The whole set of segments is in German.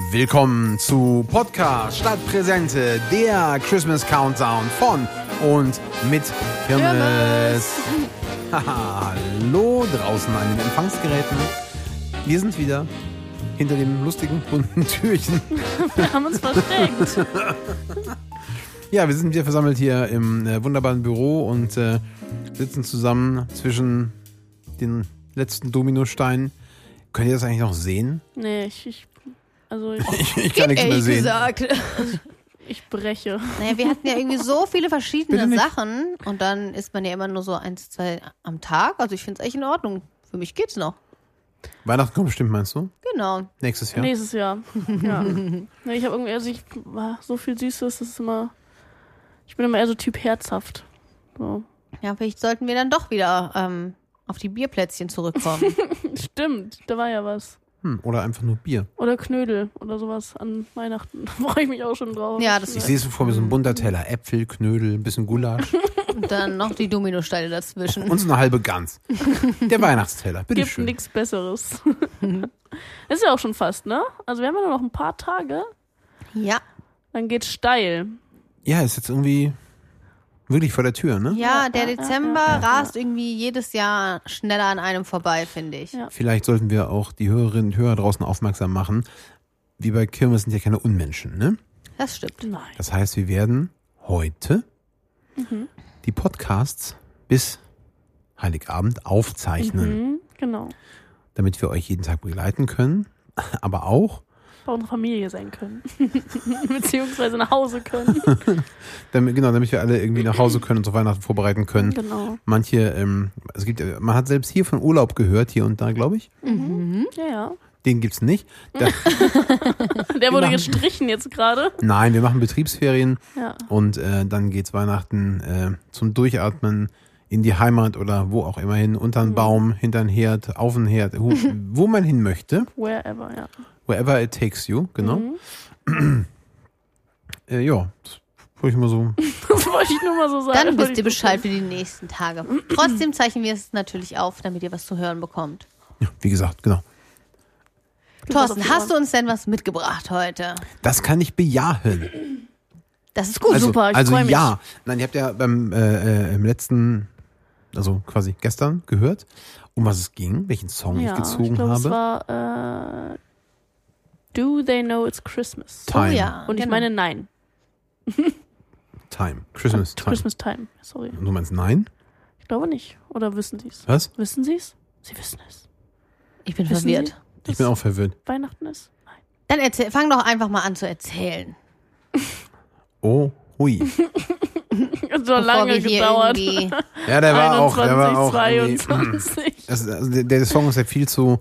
Willkommen zu Podcast Stadtpräsente, der Christmas Countdown von und mit Kirmes. Hallo draußen an den Empfangsgeräten. Wir sind wieder hinter dem lustigen bunten Türchen. Wir haben uns versteckt. Ja, wir sind wieder versammelt hier im äh, wunderbaren Büro und äh, sitzen zusammen zwischen den letzten Dominosteinen. Könnt ihr das eigentlich noch sehen? Nee, ich, ich also ich, Ich, ich kann nichts mehr Ehrlich sehen. gesagt. ich breche. Naja, wir hatten ja irgendwie so viele verschiedene. Sachen und dann isst man ja immer nur so eins, zwei am Tag. Also ich finde es echt in Ordnung. Für mich geht's noch. Weihnachten kommt bestimmt, meinst du? Genau. Nächstes Jahr? Nächstes Jahr. Ja. nee, ich habe irgendwie, also ich war so viel Süßes, das ist immer. Ich bin immer eher so Typ herzhaft. So. Ja, vielleicht sollten wir dann doch wieder ähm, auf die Bierplätzchen zurückkommen. Stimmt, da war ja was. Hm, oder einfach nur Bier. Oder Knödel oder sowas an Weihnachten. Da freue ich mich auch schon drauf. Ja, das Ich sehe es so vor mir, so ein bunter Teller. Äpfel, Knödel, ein bisschen Gulasch und dann noch die Dominosteine dazwischen. und so eine halbe Gans. Der Weihnachtsteller, Gibt bitteschön. nichts Besseres. ist ja auch schon fast, ne? Also wir haben ja nur noch ein paar Tage, Ja. dann geht's steil. Ja, ist jetzt irgendwie wirklich vor der Tür, ne? Ja, der ja, ja, Dezember ja, ja. rast irgendwie jedes Jahr schneller an einem vorbei, finde ich. Ja. Vielleicht sollten wir auch die Hörerinnen und Hörer draußen aufmerksam machen. Wir bei Kirmes sind ja keine Unmenschen, ne? Das stimmt. Nein. Das heißt, wir werden heute die Podcasts bis Heiligabend aufzeichnen, Mhm, genau. damit wir euch jeden Tag begleiten können, aber auch, bei unserer Familie sein können. Beziehungsweise nach Hause können. damit, genau, damit wir alle irgendwie nach Hause können und zu Weihnachten vorbereiten können. Genau. Manche, ähm, es gibt, man hat selbst hier von Urlaub gehört, hier und da, glaube ich. Ja, ja. Den gibt's nicht. Da, Der wurde machen- gestrichen jetzt gerade. nein, wir machen Betriebsferien Ja. und äh, dann geht's Weihnachten äh, zum Durchatmen in die Heimat oder wo auch immer hin, unter einen Baum, hinter einen Herd, auf einen Herd, wo, wo man hin möchte. Wherever, ja. Wherever it takes you, genau. Mhm. Äh, ja, das wollte ich mal so. Das wollte ich nur mal so sagen. Dann wisst ihr Bescheid für die nächsten Tage. Trotzdem zeichnen wir es natürlich auf, damit ihr was zu hören bekommt. Ja, wie gesagt, genau. Thorsten, hast du uns denn was mitgebracht heute? Das kann ich bejahen. Das ist gut. also, super, ich also mich. ja. Nein, ihr habt ja beim äh, äh, im letzten, also quasi gestern gehört, um was es ging, welchen Song Ja, ich gezogen ich glaube, es habe. war äh, Do They Know It's Christmas? Time. Oh ja. Und ich genau. meine Nein. Time. Christmas Time. Christmas Time. Sorry. Und du meinst nein? Ich glaube nicht. Oder wissen Sie es? Was? Wissen Sie es? Sie wissen es. Ich bin Wissen verwirrt. Sie, Ich bin auch verwirrt. Weihnachten ist? Nein. Dann erzähl, fang doch einfach mal an zu erzählen. Oh, hui. Hat so Bevor lange gedauert. Ja, der war auch, der war auch. 21, irgendwie- 22. Das, also der, der Song ist ja viel zu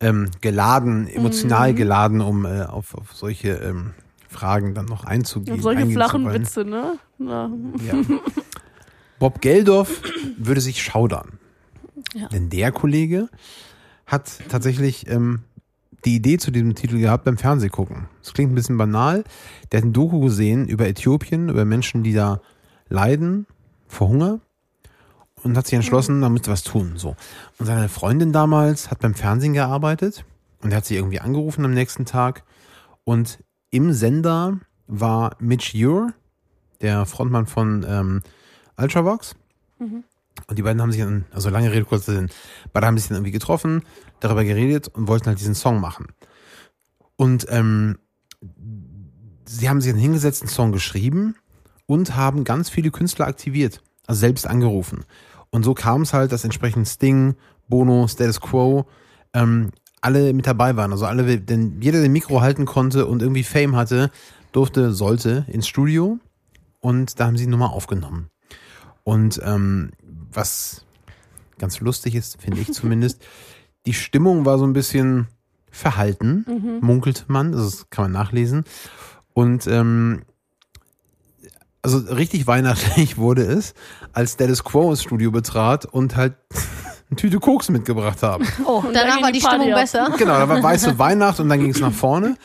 ähm, geladen, emotional geladen, um äh, auf, auf solche ähm, Fragen dann noch einzugehen. Und solche flachen. Witze, ne? Na, Ja. Bob Geldorf würde sich schaudern. Ja. Denn der Kollege hat tatsächlich ähm, die Idee zu diesem Titel gehabt beim Fernsehgucken. Das klingt ein bisschen banal. Der hat ein Doku gesehen über Äthiopien, über Menschen, die da leiden vor Hunger und hat sich entschlossen, da müsste was tun. So. Und seine Freundin damals hat beim Fernsehen gearbeitet und er hat sie irgendwie angerufen am nächsten Tag und im Sender war Mitch Ure, der Frontmann von ähm, Ultravox. Und die beiden haben sich dann, also lange Rede, kurzer Sinn, beide haben sich dann irgendwie getroffen, darüber geredet und wollten halt diesen Song machen. Und ähm, sie haben sich dann hingesetzt, einen Song geschrieben und haben ganz viele Künstler aktiviert, also selbst angerufen. Und so kam es halt, dass entsprechend Sting, Bono, Status Quo, ähm, alle mit dabei waren. Also alle, denn jeder den Mikro halten konnte und irgendwie Fame hatte, durfte, sollte ins Studio. Und da haben sie die Nummer aufgenommen. Und ähm, was ganz lustig ist, finde ich zumindest, die Stimmung war so ein bisschen verhalten, munkelt man, also das kann man nachlesen. Und ähm, also richtig weihnachtlich wurde es, als Status Quo ins Studio betrat und halt eine Tüte Koks mitgebracht haben. Oh, Und dann danach war die die Stimmung ab. besser. Genau, da war weiße Weihnacht und dann ging es nach vorne.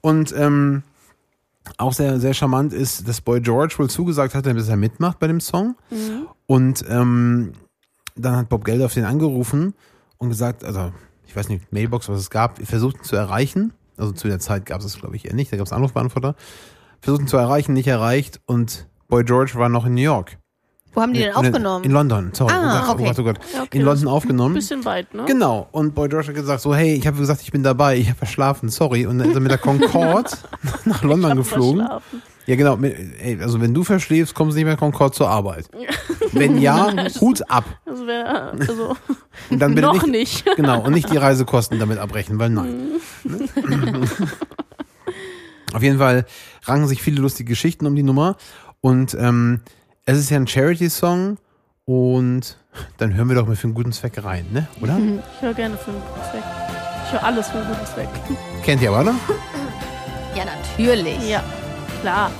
Und ähm, auch sehr, sehr charmant ist, dass Boy George wohl zugesagt hat, dass er mitmacht bei dem Song. Und ähm, dann hat Bob Geldof den angerufen und gesagt, also ich weiß nicht, Mailbox, was es gab, versucht ihn zu erreichen. Also zu der Zeit gab es es, glaube ich, eher nicht. Da gab es Anrufbeantworter. Versucht ihn zu erreichen, nicht erreicht. Und Boy George war noch in New York. Wo haben die denn In- aufgenommen? In London, sorry. Ah, oh Gott, okay. oh Gott, oh Gott. Ja, okay, in das London aufgenommen. Ein bisschen weit, ne? Genau. Und Boy George hat gesagt so, hey, ich habe gesagt, ich bin dabei. Ich habe verschlafen, sorry. Und dann ist er mit der Concorde nach London Hab geflogen. verschlafen. Ja, genau. Ey, also wenn du verschläfst, kommst du nicht mehr Concorde zur Arbeit. Wenn ja, Hut ab. Also wäre, also Und dann bitte noch nicht, nicht. Genau, und nicht die Reisekosten damit abrechnen, weil nein. Auf jeden Fall ranken sich viele lustige Geschichten um die Nummer. Und ähm, es ist ja ein Charity-Song. Und dann hören wir doch mal für einen guten Zweck rein, ne? Oder? Ich höre gerne für einen guten Zweck. Ich höre alles für einen guten Zweck. Kennt ihr aber, oder? Ja, natürlich. Ja, klar.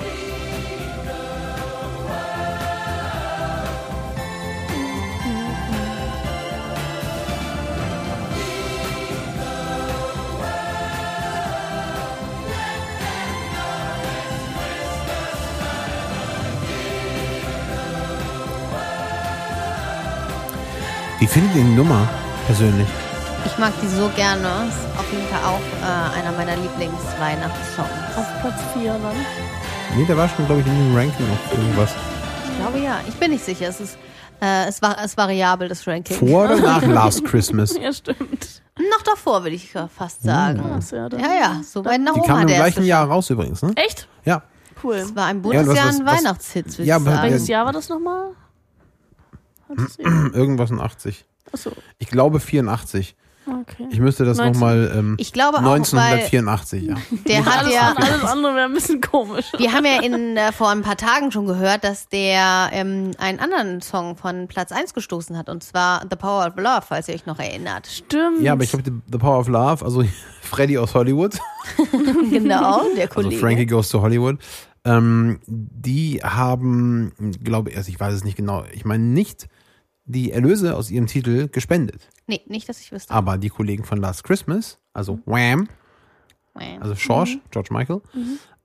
Wie findet ihr die Nummer persönlich? Ich mag die so gerne. Ist auf jeden Fall auch äh, einer meiner Lieblingsweihnachtssongs. Auf Platz 4 dann. Nee, der war schon, glaube ich, in dem Ranking auf irgendwas. Ich glaube ja. Ich bin nicht sicher. Es ist, äh, es war, es variabel, das Ranking. Vor oder nach Last Christmas? Ja, stimmt. Noch davor, würde ich fast sagen. Ja, dann. Ja, ja, so weit nach Die oben kam hat im gleichen. Jahr raus übrigens, ne? Echt? Ja. Cool. Es war ein Ja, was- Bundesjahr was- ein Weihnachtshit, würde Ja, ich sagen. Welches Jahr war das nochmal? Irgendwas in 80. Achso, Ich glaube 84. okay. Ich müsste das 19. nochmal ähm, Ich glaube auch, weil 1984, ja. der hat alles, ja, alles andere wäre ein bisschen komisch. wir haben ja in, äh, vor ein paar Tagen schon gehört, dass der ähm, einen anderen Song von Platz 1 gestoßen hat, und zwar The Power of Love, falls ihr euch noch erinnert. Stimmt. Ja, aber ich glaube, The Power of Love, also Freddy aus Hollywood, genau, der also Kollege. Frankie Goes to Hollywood, ähm, die haben, glaube ich, also ich weiß es nicht genau, ich meine nicht die Erlöse aus ihrem Titel gespendet. Nee, nicht, dass ich wüsste. Aber die Kollegen von Last Christmas, also Wham, also George, George Michael,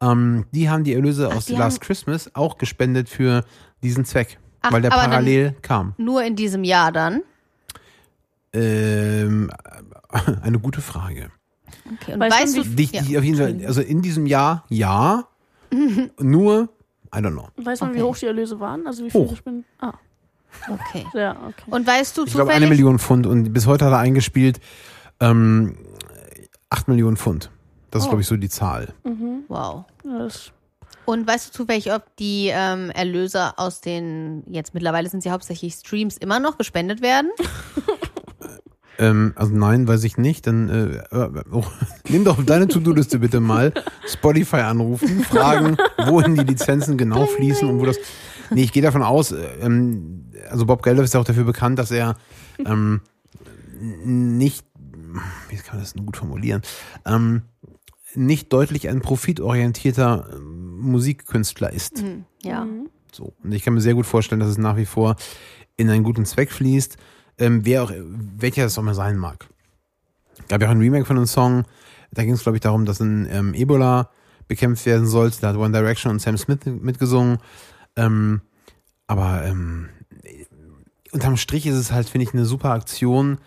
ähm, die haben die Erlöse aus die Last haben- Christmas auch gespendet für diesen Zweck, Ach, weil der parallel kam. Nur in diesem Jahr dann. Ähm, eine gute Frage. Okay. Und Weißt weißt du, du, wie- Die, ja. die auf jeden Fall, also in diesem Jahr, ja. Nur, I don't know. Weiß man, wie Okay. hoch die Erlöse waren? Also wie viel Hoch. ich bin? Ah, okay. ja, okay. Und weißt du Ich glaube, zufällig, eine Million Pfund und bis heute hat er eingespielt ähm, 8 Millionen Pfund. Das ist, Oh. glaube ich, so die Zahl. wow. Ja, das, Und weißt du zufällig, ob die ähm, Erlöse aus den, jetzt mittlerweile sind sie hauptsächlich Streams, immer noch gespendet werden? Ähm, also nein, weiß ich nicht. Dann äh, äh, oh, nimm doch deine To-Do-Liste bitte mal Spotify anrufen, fragen, wohin die Lizenzen genau fließen und wo das. Nee, ich gehe davon aus, äh, ähm, also Bob Geldof ist ja auch dafür bekannt, dass er ähm, nicht, wie kann man das denn gut formulieren, ähm, nicht deutlich ein profitorientierter äh, Musikkünstler ist. Ja. Mhm. So. Und ich kann mir sehr gut vorstellen, dass es nach wie vor in einen guten Zweck fließt, ähm, wer auch, welcher es auch mal sein mag. Gab ja auch ein Remake von einem Song, da ging es, glaube ich, darum, dass ein ähm, Ebola bekämpft werden sollte. Da hat One Direction und Sam Smith mitgesungen. Ähm, aber ähm, unterm Strich ist es halt, finde ich, eine super Aktion,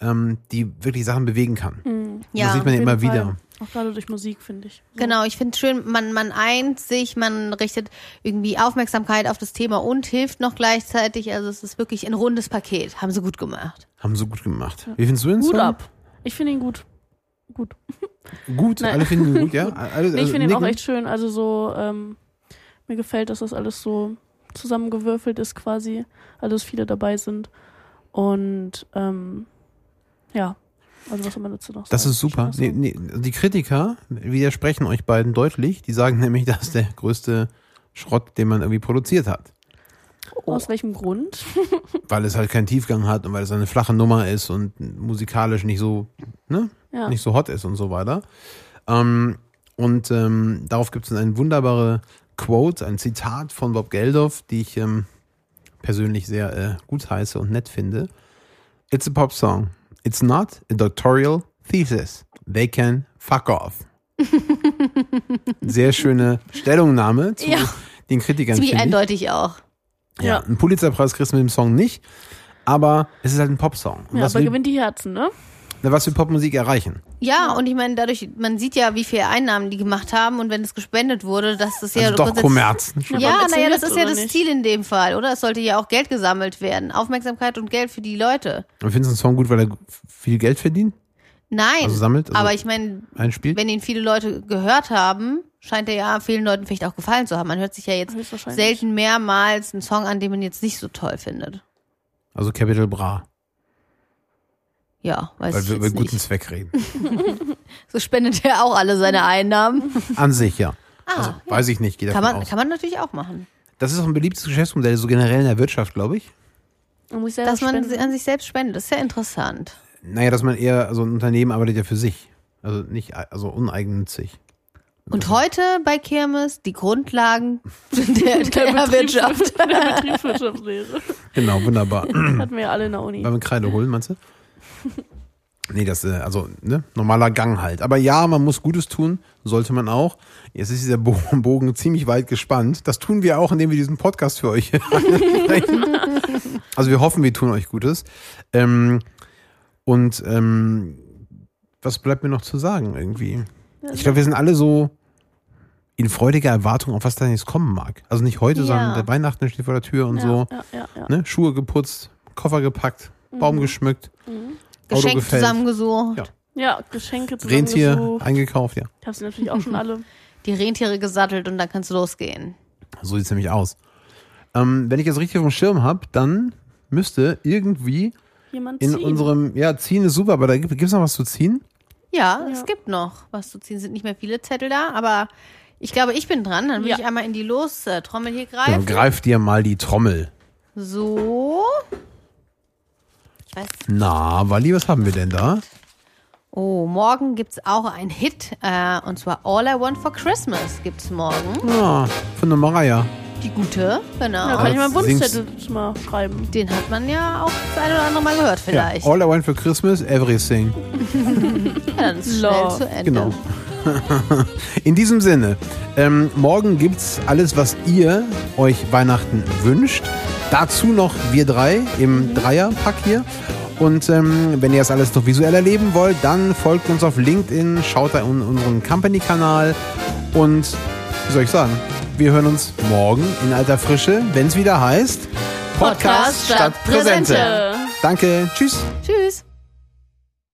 ähm, die wirklich Sachen bewegen kann. Mhm. Ja, das sieht man ja immer Fall. wieder. Auch gerade durch Musik, finde ich. So. Genau, ich finde schön, man, man eint sich, man richtet irgendwie Aufmerksamkeit auf das Thema und hilft noch gleichzeitig. Also es ist wirklich ein rundes Paket. Haben sie gut gemacht. Haben sie gut gemacht. Wie findest du den Gut Song? ab. Ich finde ihn gut. Gut. Gut, Nein. alle finden ihn gut, ja? Alle, Nee, ich also finde ihn auch echt schön. Also so, ähm, mir gefällt, dass das alles so zusammengewürfelt ist quasi. Also dass viele dabei sind. Und ähm, ja, also was soll man dazu noch sagen? Das ist super. Nee, nee, die Kritiker widersprechen euch beiden deutlich. Die sagen nämlich, das ist der größte Schrott, den man irgendwie produziert hat. Aus welchem Grund? Weil es halt keinen Tiefgang hat und weil es eine flache Nummer ist und musikalisch nicht so, ne, Ja. nicht so hot ist und so weiter. Ähm, und ähm, darauf gibt es eine wunderbare Quote, ein Zitat von Bob Geldof, die ich ähm, persönlich sehr äh, gut heiße und nett finde. It's a pop song. It's not a doctoral thesis. They can fuck off. Sehr schöne Stellungnahme zu Ja. den Kritikern. Ziemlich eindeutig auch. Ja, Ja. einen Pulitzerpreis kriegst du mit dem Song nicht, aber es ist halt ein Popsong. Und Ja, aber gewinnt die Herzen, ne? Was wir Popmusik erreichen. Ja, und ich meine, dadurch, man sieht ja, wie viel Einnahmen die gemacht haben und wenn es gespendet wurde, dass das ja Also doch Kommerz. Ja, naja, das ist ja das nicht? Ziel in dem Fall, oder? Es sollte ja auch Geld gesammelt werden. Aufmerksamkeit und Geld für die Leute. Und findest du einen Song gut, weil er viel Geld verdient, Nein, Also sammelt, also- aber ich meine, wenn ihn viele Leute gehört haben, scheint er ja vielen Leuten vielleicht auch gefallen zu haben. Man hört sich ja jetzt selten mehrmals einen Song an, den man jetzt nicht so toll findet. Also Capital Bra. Ja, weiß Weil ich wir über guten nicht. Zweck reden. So spendet er auch alle seine Einnahmen. An sich, ja. Ah, Also, weiß ich nicht, geht kann man, aus. kann man natürlich auch machen. Das ist auch ein beliebtes Geschäftsmodell, so generell in der Wirtschaft, glaube ich. Man muss Dass man spenden. an sich selbst spendet, das ist ja interessant. Naja, dass man eher, also ein Unternehmen arbeitet ja für sich. Also nicht, also uneigennützig. Und heute bei Kirmes die Grundlagen der, der, Betriebs- Wirtschaft. der Betriebswirtschaftslehre. Genau, wunderbar. Hatten wir ja alle in der Uni. Beim Kreide holen, meinst du? Nee, das, äh, also, ne, normaler Gang halt. Aber ja, man muss Gutes tun, sollte man auch. Jetzt ist dieser Bo- Bogen ziemlich weit gespannt. Das tun wir auch, indem wir diesen Podcast für euch sprechen. Also wir hoffen, wir tun euch Gutes. Ähm, und ähm, was bleibt mir noch zu sagen irgendwie? Ich glaube, wir sind alle so in freudiger Erwartung, auf was da jetzt kommen mag. Also nicht heute, Ja. sondern der Weihnachten steht vor der Tür und ja, so. Ja. Ne? Schuhe geputzt, Koffer gepackt, Baum geschmückt, Auto Geschenk gefällt. zusammengesucht, Ja. ja, Geschenke Rentier zusammengesucht. eingekauft, ja. Ich habe sie natürlich auch schon alle. die Rentiere gesattelt und dann kannst du losgehen. So sieht's nämlich aus. Ähm, wenn ich das richtig auf dem Schirm habe, dann müsste irgendwie Jemand in ziehen. unserem, ja, ziehen ist super, aber da gibt es noch was zu ziehen? Ja, Ja. es gibt noch was zu ziehen. Sind nicht mehr viele Zettel da, aber ich glaube, ich bin dran. Dann will Ja. ich einmal in die Los-Trommel hier Genau, greifen. greif dir mal die Trommel. So. Weiß. Na, Wally, was haben wir denn da? Oh, morgen gibt's auch einen Hit. Äh, und zwar All I Want for Christmas gibt's morgen. Ah, von der Mariah. Die gute, genau. Da kann ich mal einen Wunschzettel mal schreiben. Den hat man ja auch das eine oder andere Mal gehört, vielleicht. Ja, all I want for Christmas, everything. Ja, dann ist schnell Love. zu Ende. Genau. In diesem Sinne, ähm, morgen gibt's alles, was ihr euch Weihnachten wünscht. Dazu noch wir drei im Dreierpack hier. Und ähm, wenn ihr das alles noch visuell erleben wollt, dann folgt uns auf LinkedIn, schaut da in unseren Company-Kanal und wie soll ich sagen, wir hören uns morgen in alter Frische, wenn es wieder heißt Podcast statt Präsente. Danke, tschüss. Tschüss.